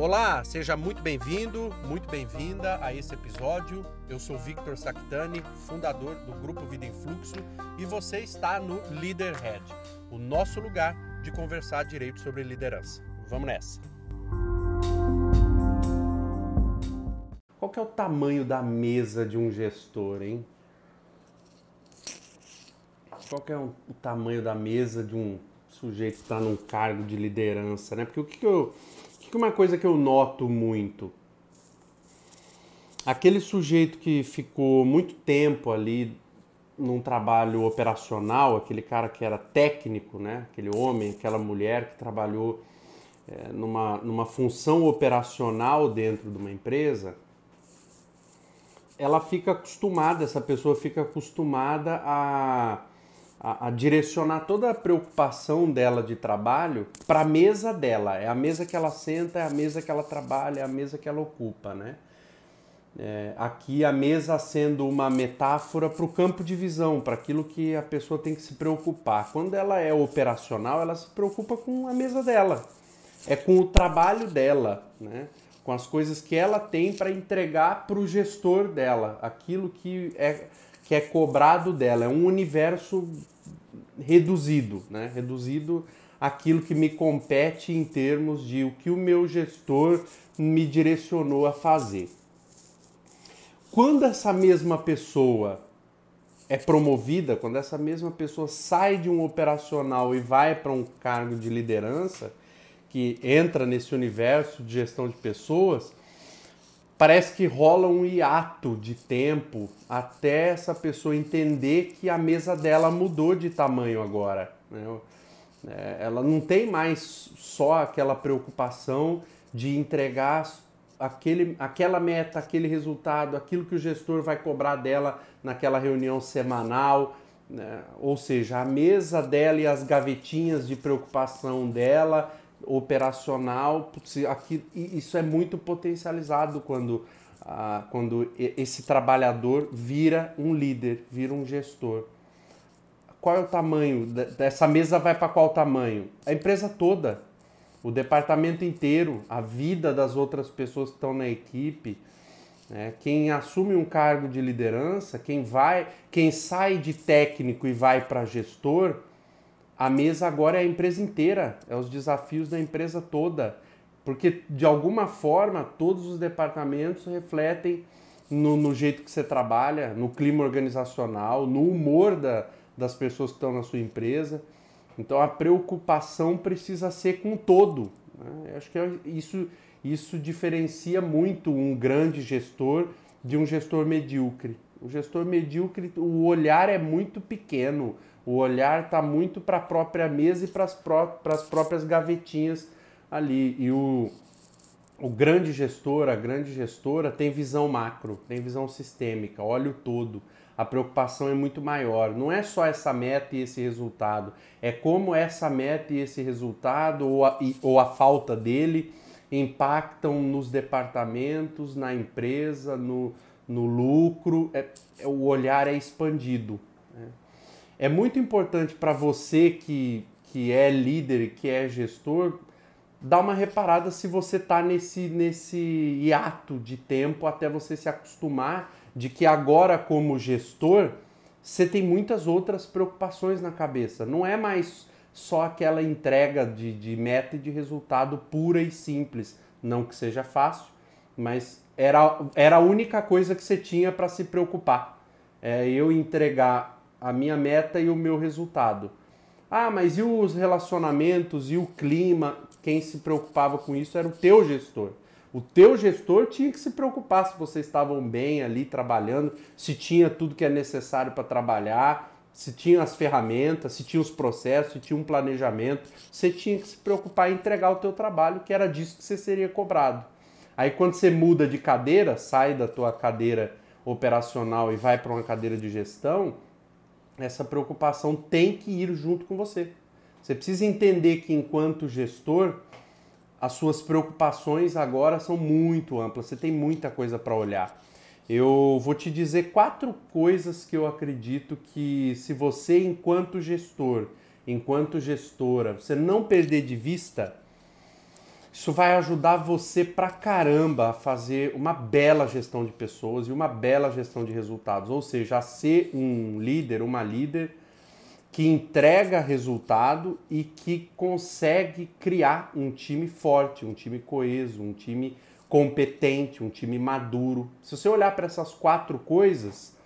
Olá, seja muito bem-vindo, muito bem-vinda a esse episódio. Eu sou Victor Sactani, fundador do Grupo Vida em Fluxo, e você está no Leaderhead, o nosso lugar de conversar direito sobre liderança. Vamos nessa! Qual é o tamanho da mesa de um gestor, hein? Qual é o tamanho da mesa de um sujeito que está num cargo de liderança, né? Porque o que, que eu... Que uma coisa que eu noto muito? Aquele sujeito que ficou muito tempo ali num trabalho operacional, aquele cara que era técnico, né? aquele homem, aquela mulher que trabalhou é, numa, numa função operacional dentro de uma empresa, ela fica acostumada, essa pessoa fica acostumada a, a, a direcionar toda a preocupação dela de trabalho para a mesa dela. É a mesa que ela senta, é a mesa que ela trabalha, é a mesa que ela ocupa, né? É, aqui a mesa sendo uma metáfora para o campo de visão, para aquilo que a pessoa tem que se preocupar. Quando ela é operacional, ela se preocupa com a mesa dela, é com o trabalho dela, né? com as coisas que ela tem para entregar para o gestor dela, aquilo que é, que é cobrado dela. É um universo reduzido, né? reduzido aquilo que me compete em termos de o que o meu gestor me direcionou a fazer. Quando essa mesma pessoa é promovida, quando essa mesma pessoa sai de um operacional e vai para um cargo de liderança, que entra nesse universo de gestão de pessoas, parece que rola um hiato de tempo até essa pessoa entender que a mesa dela mudou de tamanho agora. Né? É, ela não tem mais só aquela preocupação de entregar aquele, aquela meta, aquele resultado, aquilo que o gestor vai cobrar dela naquela reunião semanal. Né? Ou seja, a mesa dela e as gavetinhas de preocupação dela operacional, aqui, isso é muito potencializado quando, ah, quando esse trabalhador vira um líder, vira um gestor. Qual é o tamanho? Dessa mesa vai para qual tamanho? A empresa toda, o departamento inteiro, a vida das outras pessoas que estão na equipe. Né? Quem assume um cargo de liderança, quem vai, quem sai de técnico e vai para gestor, a mesa agora é a empresa inteira, é os desafios da empresa toda. Porque, de alguma forma, todos os departamentos refletem no, no jeito que você trabalha, no clima organizacional, no humor da, das pessoas que estão na sua empresa. Então, a preocupação precisa ser com todo. Né? Acho que é isso, isso diferencia muito um grande gestor de um gestor medíocre. O gestor medíocre, o olhar é muito pequeno o olhar está muito para a própria mesa e para as pró próprias gavetinhas ali. E o, o grande gestor, a grande gestora tem visão macro, tem visão sistêmica, olha o todo. A preocupação é muito maior. Não é só essa meta e esse resultado, é como essa meta e esse resultado, ou a, ou a falta dele, impactam nos departamentos, na empresa, no, no lucro. É, é o olhar é expandido. É muito importante para você que, que é líder, que é gestor, dar uma reparada se você está nesse, nesse hiato de tempo até você se acostumar de que agora, como gestor, você tem muitas outras preocupações na cabeça. Não é mais só aquela entrega de, de meta e de resultado pura e simples. Não que seja fácil, mas era, era a única coisa que você tinha para se preocupar. É eu entregar a minha meta e o meu resultado. Ah, mas e os relacionamentos e o clima? Quem se preocupava com isso era o teu gestor. O teu gestor tinha que se preocupar se vocês estavam bem ali trabalhando, se tinha tudo que é necessário para trabalhar, se tinha as ferramentas, se tinha os processos, se tinha um planejamento. Você tinha que se preocupar em entregar o teu trabalho, que era disso que você seria cobrado. Aí quando você muda de cadeira, sai da tua cadeira operacional e vai para uma cadeira de gestão, essa preocupação tem que ir junto com você. Você precisa entender que, enquanto gestor, as suas preocupações agora são muito amplas, você tem muita coisa para olhar. Eu vou te dizer quatro coisas que eu acredito que, se você, enquanto gestor, enquanto gestora, você não perder de vista, Isso vai ajudar você pra caramba a fazer uma bela gestão de pessoas e uma bela gestão de resultados, ou seja, a ser um líder, uma líder que entrega resultado e que consegue criar um time forte, um time coeso, um time competente, um time maduro. Se você olhar para essas quatro coisas,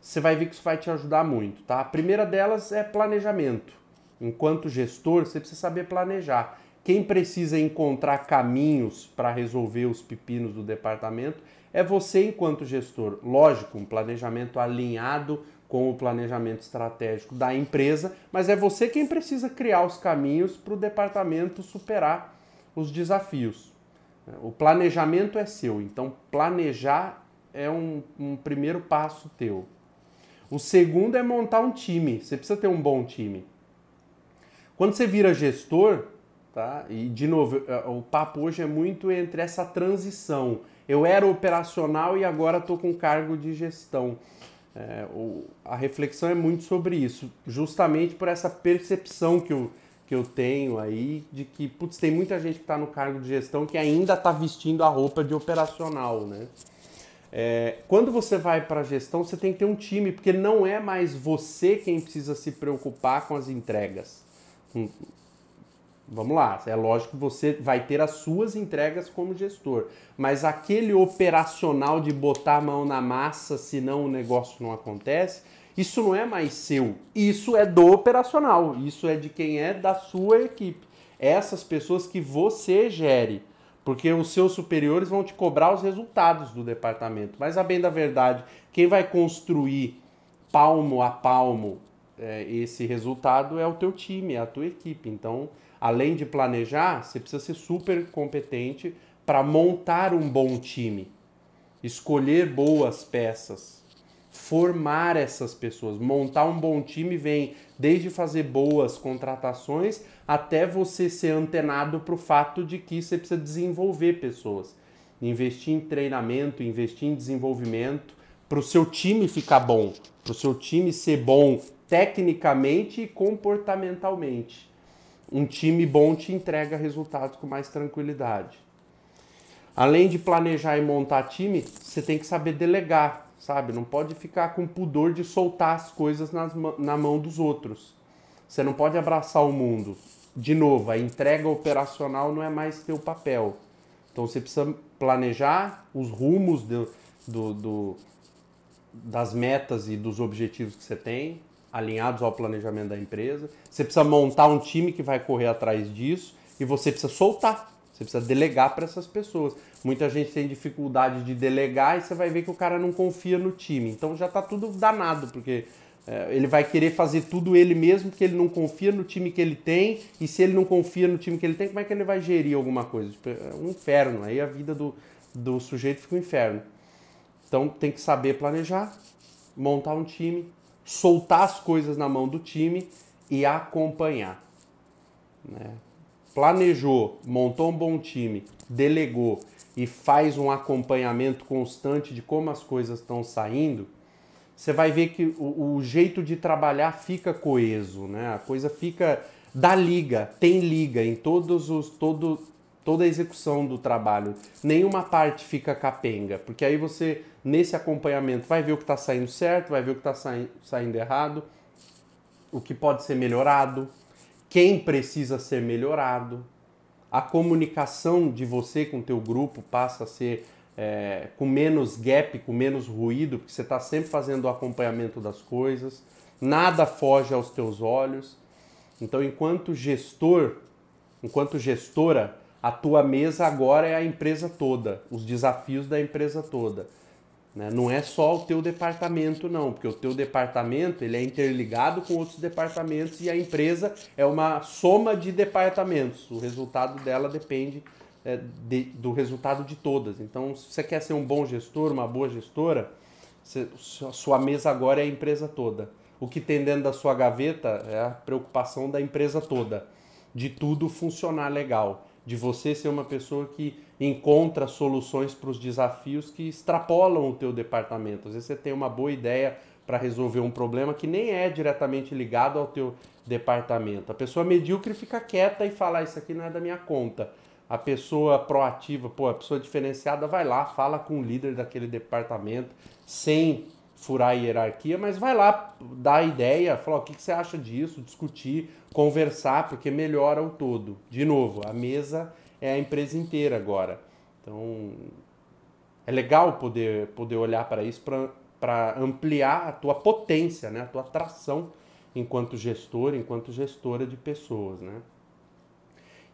você vai ver que isso vai te ajudar muito, tá? A primeira delas é planejamento. Enquanto gestor, você precisa saber planejar. Quem precisa encontrar caminhos para resolver os pepinos do departamento é você enquanto gestor. Lógico, um planejamento alinhado com o planejamento estratégico da empresa, mas é você quem precisa criar os caminhos para o departamento superar os desafios. O planejamento é seu, então planejar é um, um primeiro passo teu. O segundo é montar um time. Você precisa ter um bom time. Quando você vira gestor, tá? E de novo, é, o papo hoje é muito entre essa transição. Eu era operacional e agora estou com cargo de gestão. É, o, a reflexão é muito sobre isso, justamente por essa percepção que eu, que eu tenho aí de que, putz, tem muita gente que está no cargo de gestão que ainda está vestindo a roupa de operacional, né? É, quando você vai para a gestão, você tem que ter um time, porque não é mais você quem precisa se preocupar com as entregas. Vamos lá, é lógico que você vai ter as suas entregas como gestor, mas aquele operacional de botar a mão na massa, senão o negócio não acontece, isso não é mais seu, isso é do operacional, isso é de quem é da sua equipe. Essas pessoas que você gere, porque os seus superiores vão te cobrar os resultados do departamento. Mas a bem da verdade, quem vai construir palmo a palmo é, esse resultado é o teu time, é a tua equipe. Então, além de planejar, você precisa ser super competente para montar um bom time, escolher boas peças, formar essas pessoas. Montar um bom time vem desde fazer boas contratações até você ser antenado para o fato de que você precisa desenvolver pessoas, investir em treinamento, investir em desenvolvimento para o seu time ficar bom, para o seu time ser bom tecnicamente e comportamentalmente um time bom te entrega resultados com mais tranquilidade. Além de planejar e montar time, você tem que saber delegar, sabe? Não pode ficar com pudor de soltar as coisas nas, na mão dos outros. Você não pode abraçar o mundo. De novo, a entrega operacional não é mais teu papel. Então você precisa planejar os rumos do, do, do das metas e dos objetivos que você tem, alinhados ao planejamento da empresa. Você precisa montar um time que vai correr atrás disso e você precisa soltar. Você precisa delegar para essas pessoas. Muita gente tem dificuldade de delegar e você vai ver que o cara não confia no time. Então já está tudo danado, porque é, ele vai querer fazer tudo ele mesmo, porque ele não confia no time que ele tem. E se ele não confia no time que ele tem, como é que ele vai gerir alguma coisa? Tipo, é um inferno. Aí a vida do, do sujeito fica um inferno. Então tem que saber planejar, montar um time, soltar as coisas na mão do time e acompanhar. Né? Planejou, montou um bom time, delegou e faz um acompanhamento constante de como as coisas estão saindo, você vai ver que o, o, jeito de trabalhar fica coeso, né? A coisa fica da liga, tem liga em todos os todo toda a execução do trabalho. Nenhuma parte fica capenga, porque aí você nesse acompanhamento vai ver o que está saindo certo, vai ver o que está saindo errado, o que pode ser melhorado, quem precisa ser melhorado. A comunicação de você com o teu grupo passa a ser é, com menos gap, com menos ruído, porque você está sempre fazendo o acompanhamento das coisas, nada foge aos teus olhos. Então, enquanto gestor, enquanto gestora, a tua mesa agora é a empresa toda, os desafios da empresa toda. Né? Não é só o teu departamento, não, porque o teu departamento ele é interligado com outros departamentos e a empresa é uma soma de departamentos. O resultado dela depende é, de, do resultado de todas. Então, se você quer ser um bom gestor, uma boa gestora, você, sua mesa agora é a empresa toda. O que tem dentro da sua gaveta é a preocupação da empresa toda, de tudo funcionar legal, de você ser uma pessoa que encontra soluções para os desafios que extrapolam o teu departamento. Às vezes você tem uma boa ideia para resolver um problema que nem é diretamente ligado ao teu departamento. A pessoa medíocre fica quieta e fala: ah, Isso aqui não é da minha conta. A pessoa proativa, pô, a pessoa diferenciada vai lá, fala com o líder daquele departamento, sem furar a hierarquia, mas vai lá dar ideia, falar o que, que você acha disso, discutir, conversar, porque melhora o todo. De novo, a mesa é a empresa inteira agora. Então, é legal poder, poder olhar para isso para ampliar a tua potência, né? a tua atração enquanto gestor, enquanto gestora de pessoas. Né?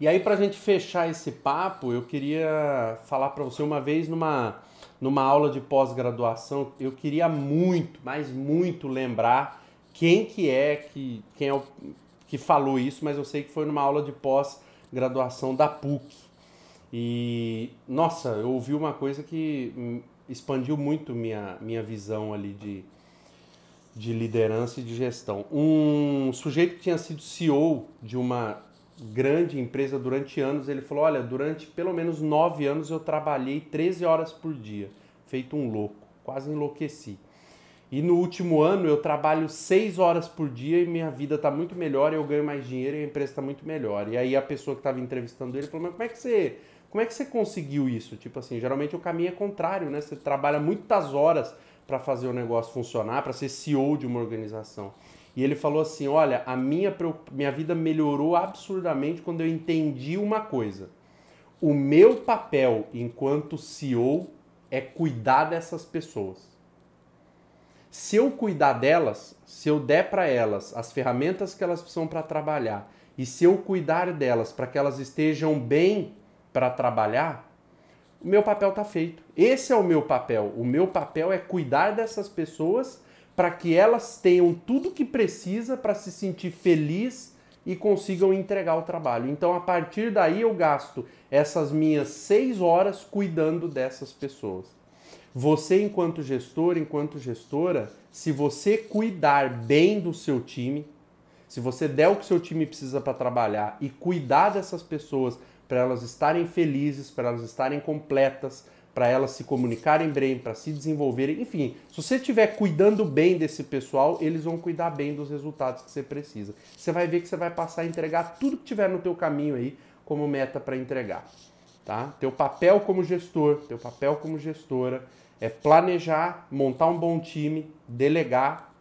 E aí, para a gente fechar esse papo, eu queria falar para você uma vez numa, numa aula de pós-graduação, eu queria muito, mas muito lembrar quem que é que, quem é o, que falou isso, mas eu sei que foi numa aula de pós-graduação da PUC. E, nossa, eu ouvi uma coisa que expandiu muito minha, minha visão ali de, de liderança e de gestão. Um sujeito que tinha sido CEO de uma grande empresa durante anos, ele falou: Olha, durante pelo menos nove anos eu trabalhei 13 horas por dia, feito um louco, quase enlouqueci. E no último ano eu trabalho seis horas por dia e minha vida está muito melhor, eu ganho mais dinheiro e a empresa está muito melhor. E aí a pessoa que estava entrevistando ele falou: Mas como é que você. Como é que você conseguiu isso? Tipo assim, geralmente o caminho é contrário, né? Você trabalha muitas horas para fazer o negócio funcionar, para ser CEO de uma organização. E ele falou assim: Olha, a minha, minha vida melhorou absurdamente quando eu entendi uma coisa. O meu papel enquanto CEO é cuidar dessas pessoas. Se eu cuidar delas, se eu der para elas as ferramentas que elas precisam para trabalhar, e se eu cuidar delas para que elas estejam bem para trabalhar, o meu papel está feito. Esse é o meu papel. O meu papel é cuidar dessas pessoas para que elas tenham tudo que precisa para se sentir feliz e consigam entregar o trabalho. Então, a partir daí, eu gasto essas minhas seis horas cuidando dessas pessoas. Você, enquanto gestor, enquanto gestora, se você cuidar bem do seu time, se você der o que seu time precisa para trabalhar e cuidar dessas pessoas para elas estarem felizes, para elas estarem completas, para elas se comunicarem bem, para se desenvolverem, enfim, se você estiver cuidando bem desse pessoal, eles vão cuidar bem dos resultados que você precisa. Você vai ver que você vai passar a entregar tudo que tiver no teu caminho aí como meta para entregar, tá? Teu papel como gestor, teu papel como gestora é planejar, montar um bom time, delegar,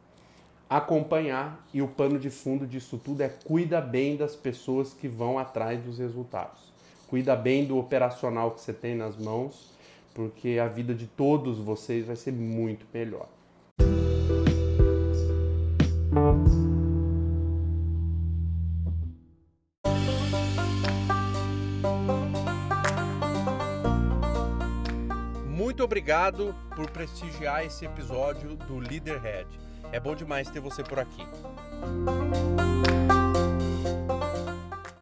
acompanhar e o pano de fundo disso tudo é cuida bem das pessoas que vão atrás dos resultados. Cuida bem do operacional que você tem nas mãos porque a vida de todos vocês vai ser muito melhor. Muito obrigado por prestigiar esse episódio do Leaderhead. É bom demais ter você por aqui.